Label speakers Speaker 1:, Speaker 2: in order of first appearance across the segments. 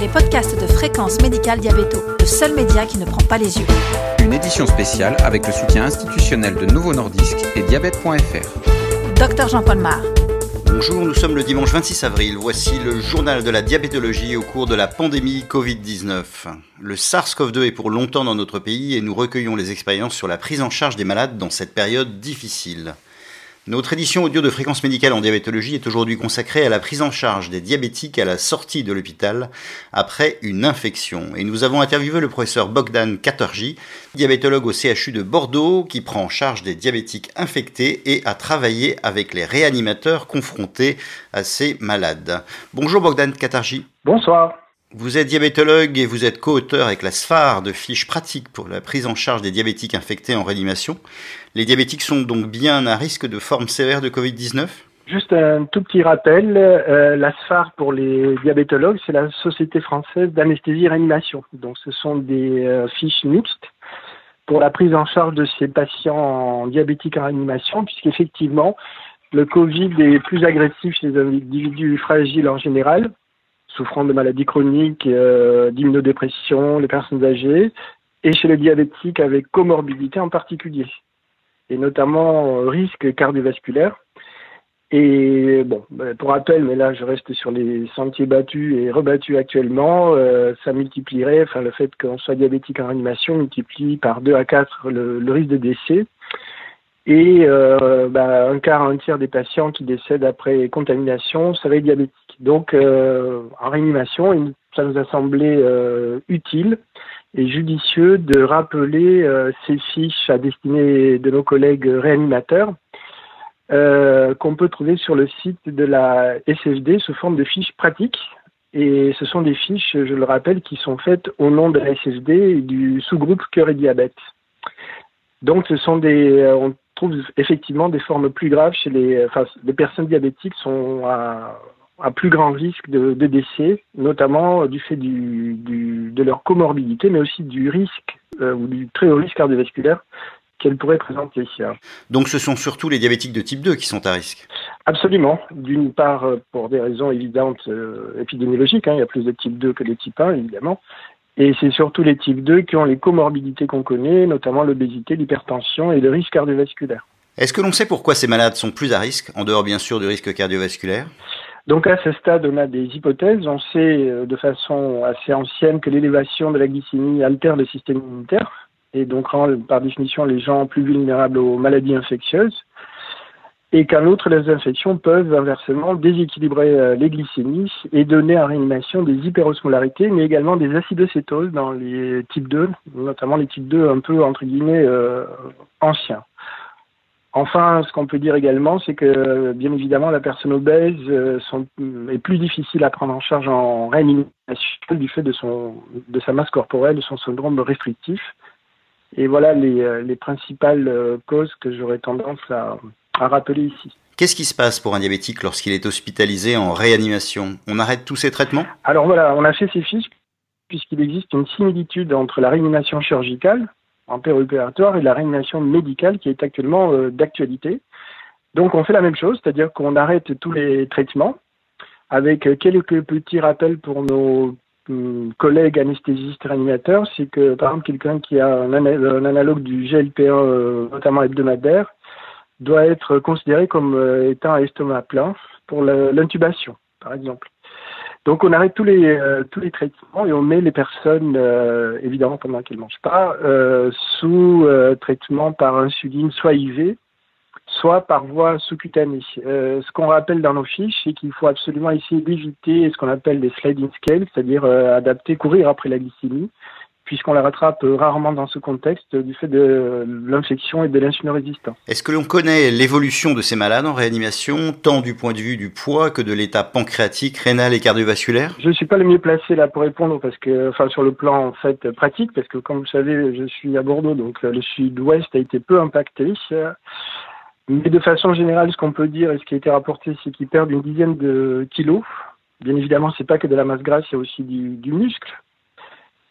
Speaker 1: les podcasts de Fréquence Médicale Diabéto, le seul média qui ne prend pas les yeux.
Speaker 2: Une édition spéciale avec le soutien institutionnel de Nouveau Nordisk et diabète.fr.
Speaker 1: Docteur Jean-Paul Mar.
Speaker 3: Bonjour, nous sommes le dimanche 26 avril. Voici le journal de la diabétologie au cours de la pandémie Covid-19. Le SARS-CoV-2 est pour longtemps dans notre pays et nous recueillons les expériences sur la prise en charge des malades dans cette période difficile. Notre édition audio de fréquence médicale en diabétologie est aujourd'hui consacrée à la prise en charge des diabétiques à la sortie de l'hôpital après une infection. Et nous avons interviewé le professeur Bogdan Katerji, diabétologue au CHU de Bordeaux, qui prend en charge des diabétiques infectés et a travaillé avec les réanimateurs confrontés à ces malades. Bonjour Bogdan Katerji.
Speaker 4: Bonsoir.
Speaker 3: Vous êtes diabétologue et vous êtes co-auteur avec la SFAR de fiches pratiques pour la prise en charge des diabétiques infectés en réanimation. Les diabétiques sont donc bien à risque de forme sévère de Covid-19
Speaker 4: Juste un tout petit rappel, euh, la SFAR pour les diabétologues, c'est la Société française d'anesthésie et réanimation. Donc ce sont des euh, fiches mixtes pour la prise en charge de ces patients diabétiques en réanimation, puisqu'effectivement, le Covid est plus agressif chez les individus fragiles en général, souffrant de maladies chroniques, euh, d'immunodépression, les personnes âgées, et chez les diabétiques avec comorbidité en particulier, et notamment euh, risque cardiovasculaire. Et bon, ben, pour rappel, mais là je reste sur les sentiers battus et rebattus actuellement, euh, ça multiplierait, enfin le fait qu'on soit diabétique en réanimation multiplie par 2 à 4 le, le risque de décès. Et euh, bah, un quart, un tiers des patients qui décèdent après contamination seraient diabétiques. Donc, euh, en réanimation, ça nous a semblé euh, utile et judicieux de rappeler euh, ces fiches à destinée de nos collègues réanimateurs euh, qu'on peut trouver sur le site de la SFD sous forme de fiches pratiques. Et ce sont des fiches, je le rappelle, qui sont faites au nom de la SFD et du sous-groupe cœur et diabète. Donc, ce sont des, on trouve effectivement des formes plus graves chez les, enfin, les personnes diabétiques sont à, à plus grand risque de, de décès, notamment du fait du, du, de leur comorbidité, mais aussi du risque euh, ou du très haut risque cardiovasculaire qu'elles pourraient présenter.
Speaker 3: Donc ce sont surtout les diabétiques de type 2 qui sont à risque?
Speaker 4: Absolument. D'une part, pour des raisons évidentes euh, épidémiologiques, hein, il y a plus de type 2 que de type 1, évidemment. Et c'est surtout les types 2 qui ont les comorbidités qu'on connaît, notamment l'obésité, l'hypertension et le risque cardiovasculaire.
Speaker 3: Est-ce que l'on sait pourquoi ces malades sont plus à risque, en dehors bien sûr du risque cardiovasculaire?
Speaker 4: Donc à ce stade, on a des hypothèses. On sait euh, de façon assez ancienne que l'élévation de la glycémie altère le système immunitaire et donc rend par définition les gens plus vulnérables aux maladies infectieuses et qu'en outre, les infections peuvent inversement déséquilibrer euh, les glycémies et donner en réanimation des hyperosmolarités, mais également des acidocétoses dans les types 2, notamment les types 2 un peu, entre guillemets, euh, anciens. Enfin, ce qu'on peut dire également, c'est que, bien évidemment, la personne obèse euh, sont, est plus difficile à prendre en charge en réanimation du fait de, son, de sa masse corporelle, de son syndrome restrictif. Et voilà les, euh, les principales euh, causes que j'aurais tendance à, à rappeler ici.
Speaker 3: Qu'est-ce qui se passe pour un diabétique lorsqu'il est hospitalisé en réanimation? On arrête tous ses traitements?
Speaker 4: Alors voilà, on a fait ces fiches puisqu'il existe une similitude entre la réanimation chirurgicale en péro-opératoire et la réanimation médicale qui est actuellement euh, d'actualité. Donc on fait la même chose, c'est-à-dire qu'on arrête tous les traitements avec quelques petits rappels pour nos hum, collègues anesthésistes réanimateurs, c'est que par exemple quelqu'un qui a un, un analogue du GLP1 euh, notamment hebdomadaire doit être considéré comme euh, étant un estomac plein pour l'intubation, par exemple. Donc on arrête tous les euh, tous les traitements et on met les personnes euh, évidemment pendant qu'elles mangent pas sous traitement par insuline soit IV soit par voie sous-cutanée. ce qu'on rappelle dans nos fiches, c'est qu'il faut absolument essayer d'éviter ce qu'on appelle des sliding scales, c'est-à-dire adapter, courir après la glycémie, puisqu'on la rattrape rarement dans ce contexte du fait de l'infection et de l'insulino-résistance.
Speaker 3: Est-ce que l'on connaît l'évolution de ces malades en réanimation, tant du point de vue du poids que de l'état pancréatique, rénal et cardiovasculaire?
Speaker 4: Je ne suis pas le mieux placé là pour répondre, parce que, enfin, sur le plan en fait pratique, parce que comme vous savez, je suis à Bordeaux, donc le sud-ouest a été peu impacté. Mais de façon générale, ce qu'on peut dire et ce qui a été rapporté, c'est qu'ils perdent une dizaine de kilos. Bien évidemment, c'est pas que de la masse grasse, il y a aussi du, du muscle.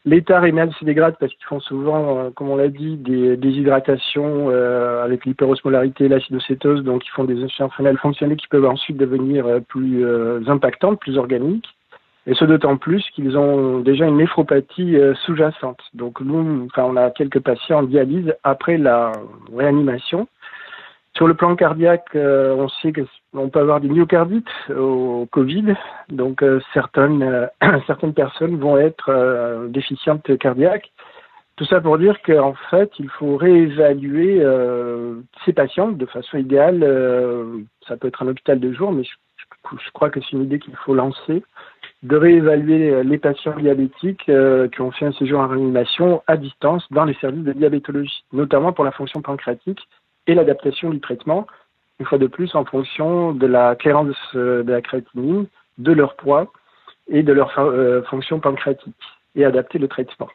Speaker 4: L'état rénal se dégrade parce qu'ils font souvent, euh, comme on l'a dit, des déshydratations euh, avec l'hyperosmolarité et l'acidocétose, donc ils font des insuffisances rénales fonctionnelles qui peuvent ensuite devenir euh, plus impactantes, plus organiques. Et ce d'autant plus qu'ils ont déjà une néphropathie sous-jacente. Donc nous, on a quelques patients en dialyse après la réanimation. Sur le plan cardiaque, euh, on sait qu'on peut avoir des myocardites au Covid. Donc certaines, certaines personnes vont être déficientes cardiaques. Tout ça pour dire qu'en fait, il faut réévaluer ces patients de façon idéale. ça peut être un hôpital de jour, mais je, je crois que c'est une idée qu'il faut lancer de réévaluer euh, les patients diabétiques euh, qui ont fait un séjour en réanimation à distance dans les services de diabétologie, notamment pour la fonction pancréatique et l'adaptation du traitement, une fois de plus en fonction de la clairance euh, de la créatinine, de leur poids et de leur fonction pancréatique, et adapter le traitement.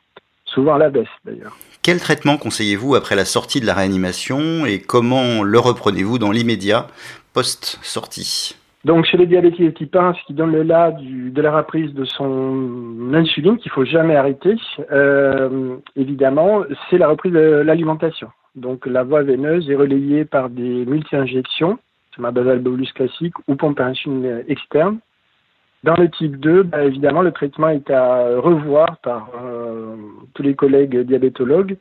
Speaker 4: Souvent à la baisse d'ailleurs.
Speaker 3: Quel traitement conseillez-vous après la sortie de la réanimation et comment le reprenez-vous dans l'immédiat post-sortie?
Speaker 4: Donc chez les diabétiques de type 1, ce qui donne le là du, de la reprise de son insuline qu'il faut jamais arrêter, euh, évidemment, c'est la reprise de l'alimentation. Donc la voie veineuse est relayée par des multi-injections, c'est ma basal bolus classique ou pompe à insuline externe. Dans le type 2, bah, évidemment, le traitement est à revoir par euh, tous les collègues diabétologues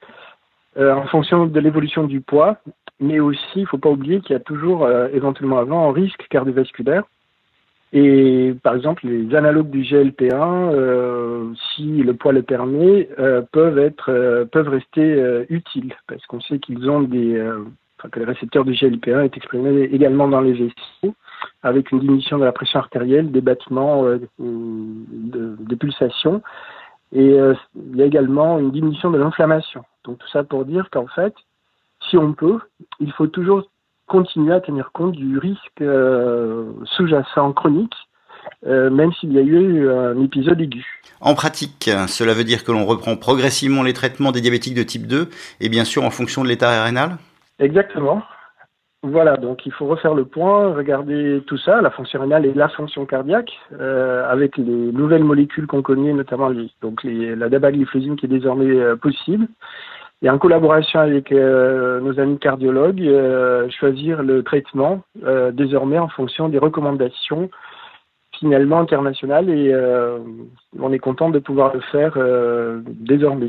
Speaker 4: euh, en fonction de l'évolution du poids mais aussi, il ne faut pas oublier qu'il y a toujours euh, éventuellement avant un risque cardiovasculaire. Et par exemple, les analogues du GLP1, euh, si le poids le permet, euh, peuvent être, peuvent rester utiles parce qu'on sait qu'ils ont des, enfin, que le récepteur du GLP1 est exprimé également dans les vaisseaux avec une diminution de la pression artérielle, des battements, de, des pulsations, et il y a également une diminution de l'inflammation. Donc tout ça pour dire qu'en fait, si on peut, il faut toujours continuer à tenir compte du risque euh, sous-jacent chronique, euh, même s'il y a eu un épisode aigu.
Speaker 3: En pratique, cela veut dire que l'on reprend progressivement les traitements des diabétiques de type 2 et bien sûr en fonction de l'état rénal?
Speaker 4: Exactement. Voilà, donc il faut refaire le point, regarder tout ça, la fonction rénale et la fonction cardiaque, euh, avec les nouvelles molécules qu'on connaît, notamment les, donc les, la dapagliflozine qui est désormais possible, et en collaboration avec euh, nos amis cardiologues, euh, choisir le traitement euh, désormais en fonction des recommandations finalement internationales et on est content de pouvoir le faire désormais.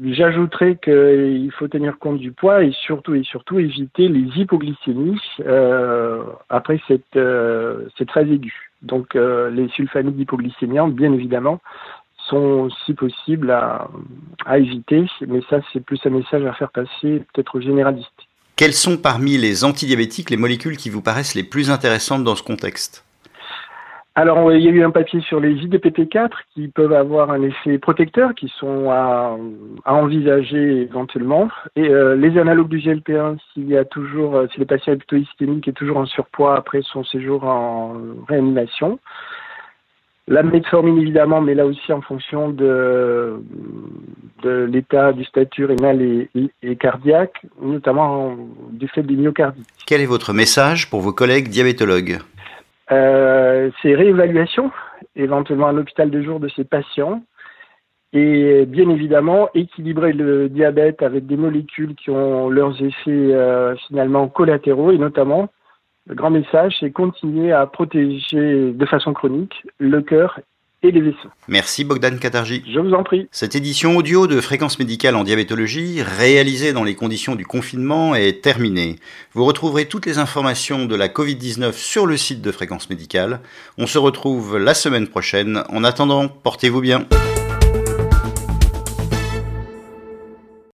Speaker 4: J'ajouterais qu'il faut tenir compte du poids et surtout et surtout éviter les hypoglycémies après cette, cette phase aiguë. Donc les sulfamides hypoglycémiants, bien évidemment, sont si possible à, éviter, mais ça c'est plus un message à faire passer peut-être aux généralistes.
Speaker 3: Quelles sont parmi les antidiabétiques les molécules qui vous paraissent les plus intéressantes dans ce contexte?
Speaker 4: Alors, il y a eu un papier sur les IDPT4 qui peuvent avoir un effet protecteur, qui sont à, envisager éventuellement. Et euh, les analogues du GLP1, s'il y a toujours, euh, si le patient est plutôt ischémique et toujours en surpoids après son séjour en réanimation. La metformine, évidemment, mais là aussi en fonction de, de l'état du statut rénal et, cardiaque, notamment du fait des myocardites.
Speaker 3: Quel est votre message pour vos collègues diabétologues
Speaker 4: euh, C'est réévaluation, éventuellement à l'hôpital de jour de ces patients, et bien évidemment équilibrer le diabète avec des molécules qui ont leurs effets euh, finalement collatéraux, et notamment le grand message, c'est continuer à protéger de façon chronique le cœur et les vaisseaux.
Speaker 3: Merci Bogdan Katarji.
Speaker 4: Je vous en prie.
Speaker 3: Cette édition audio de Fréquence médicale en diabétologie, réalisée dans les conditions du confinement, est terminée. Vous retrouverez toutes les informations de la Covid-19 sur le site de Fréquence médicale. On se retrouve la semaine prochaine. En attendant, portez-vous bien.